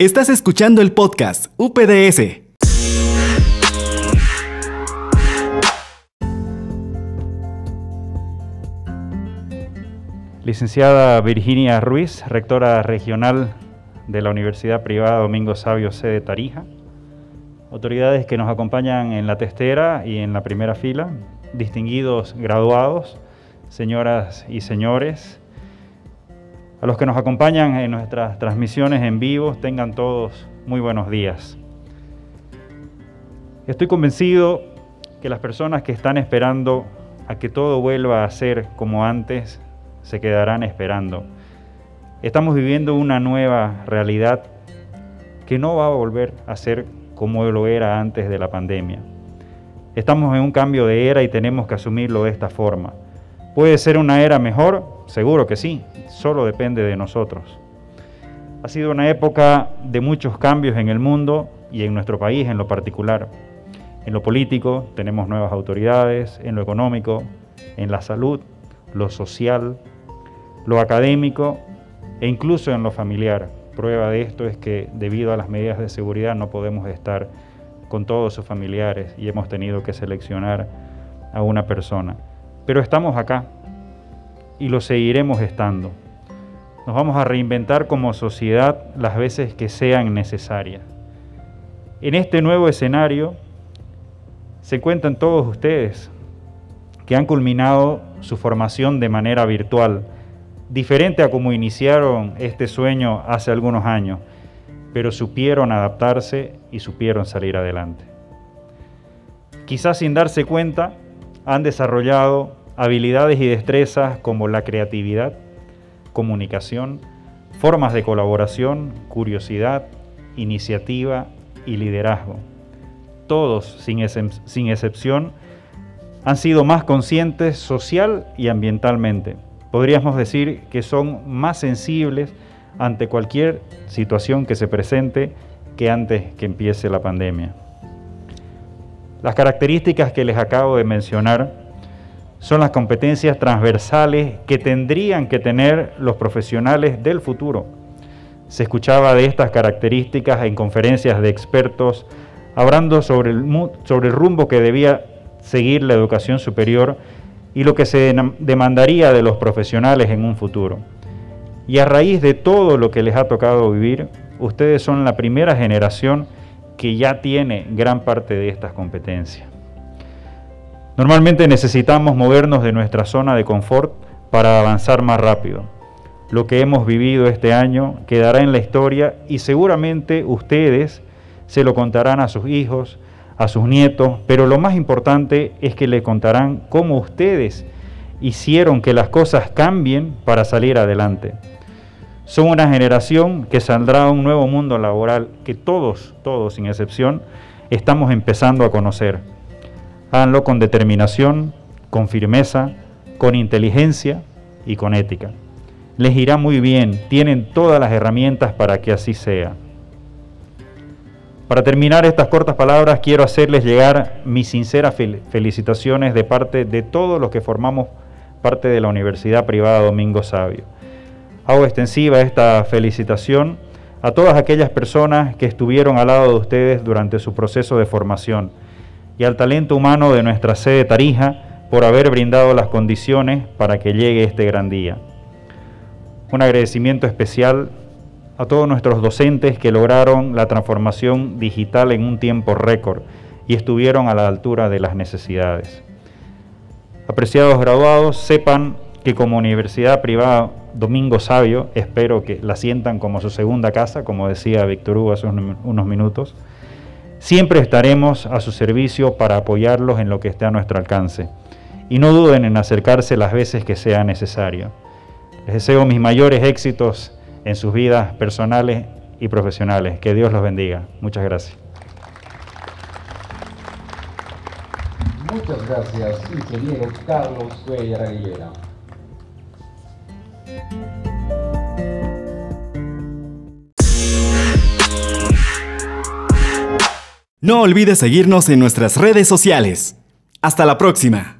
Estás escuchando el podcast UPDS. Licenciada Virginia Ruiz, rectora regional de la Universidad Privada Domingo Sabio C de Tarija. Autoridades que nos acompañan en la testera y en la primera fila, distinguidos graduados, señoras y señores, a los que nos acompañan en nuestras transmisiones en vivo, tengan todos muy buenos días. Estoy convencido que las personas que están esperando a que todo vuelva a ser como antes, se quedarán esperando. Estamos viviendo una nueva realidad que no va a volver a ser como lo era antes de la pandemia. Estamos en un cambio de era y tenemos que asumirlo de esta forma. ¿Puede ser una era mejor? Seguro que sí, solo depende de nosotros. Ha sido una época de muchos cambios en el mundo y en nuestro país en lo particular. En lo político tenemos nuevas autoridades, en lo económico, en la salud, lo social, lo académico e incluso en lo familiar. Prueba de esto es que debido a las medidas de seguridad no podemos estar con todos sus familiares y hemos tenido que seleccionar a una persona. Pero estamos acá y lo seguiremos estando. Nos vamos a reinventar como sociedad las veces que sean necesarias. En este nuevo escenario se cuentan todos ustedes que han culminado su formación de manera virtual, diferente a como iniciaron este sueño hace algunos años, pero supieron adaptarse y supieron salir adelante. Quizás sin darse cuenta, han desarrollado habilidades y destrezas como la creatividad, comunicación, formas de colaboración, curiosidad, iniciativa y liderazgo. Todos, sin, excepción, han sido más conscientes social y ambientalmente. Podríamos decir que son más sensibles ante cualquier situación que se presente que antes que empiece la pandemia. Las características que les acabo de mencionar son las competencias transversales que tendrían que tener los profesionales del futuro. Se escuchaba de estas características en conferencias de expertos hablando sobre el, rumbo que debía seguir la educación superior y lo que se demandaría de los profesionales en un futuro. Y a raíz de todo lo que les ha tocado vivir, ustedes son la primera generación que ya tiene gran parte de estas competencias. Normalmente necesitamos movernos de nuestra zona de confort para avanzar más rápido. Lo que hemos vivido este año quedará en la historia y seguramente ustedes se lo contarán a sus hijos, a sus nietos, pero lo más importante es que le contarán cómo ustedes hicieron que las cosas cambien para salir adelante. Son una generación que saldrá a un nuevo mundo laboral que todos, todos sin excepción, estamos empezando a conocer. Háganlo con determinación, con firmeza, con inteligencia y con ética. Les irá muy bien, tienen todas las herramientas para que así sea. Para terminar estas cortas palabras, quiero hacerles llegar mis sinceras felicitaciones de parte de todos los que formamos parte de la Universidad Privada Domingo Sabio Hago extensiva esta felicitación a todas aquellas personas que estuvieron al lado de ustedes durante su proceso de formación y al talento humano de nuestra sede Tarija por haber brindado las condiciones para que llegue este gran día. Un agradecimiento especial a todos nuestros docentes que lograron la transformación digital en un tiempo récord y estuvieron a la altura de las necesidades. Apreciados graduados, sepan que como universidad privada Domingo Sabio, espero que la sientan como su segunda casa, como decía Víctor Hugo hace unos minutos. Siempre estaremos a su servicio para apoyarlos en lo que esté a nuestro alcance. Y no duden en acercarse las veces que sea necesario. Les deseo mis mayores éxitos en sus vidas personales y profesionales. Que Dios los bendiga. Muchas gracias. Muchas gracias, ingeniero Carlos Cuellar No olvides seguirnos en nuestras redes sociales. Hasta la próxima.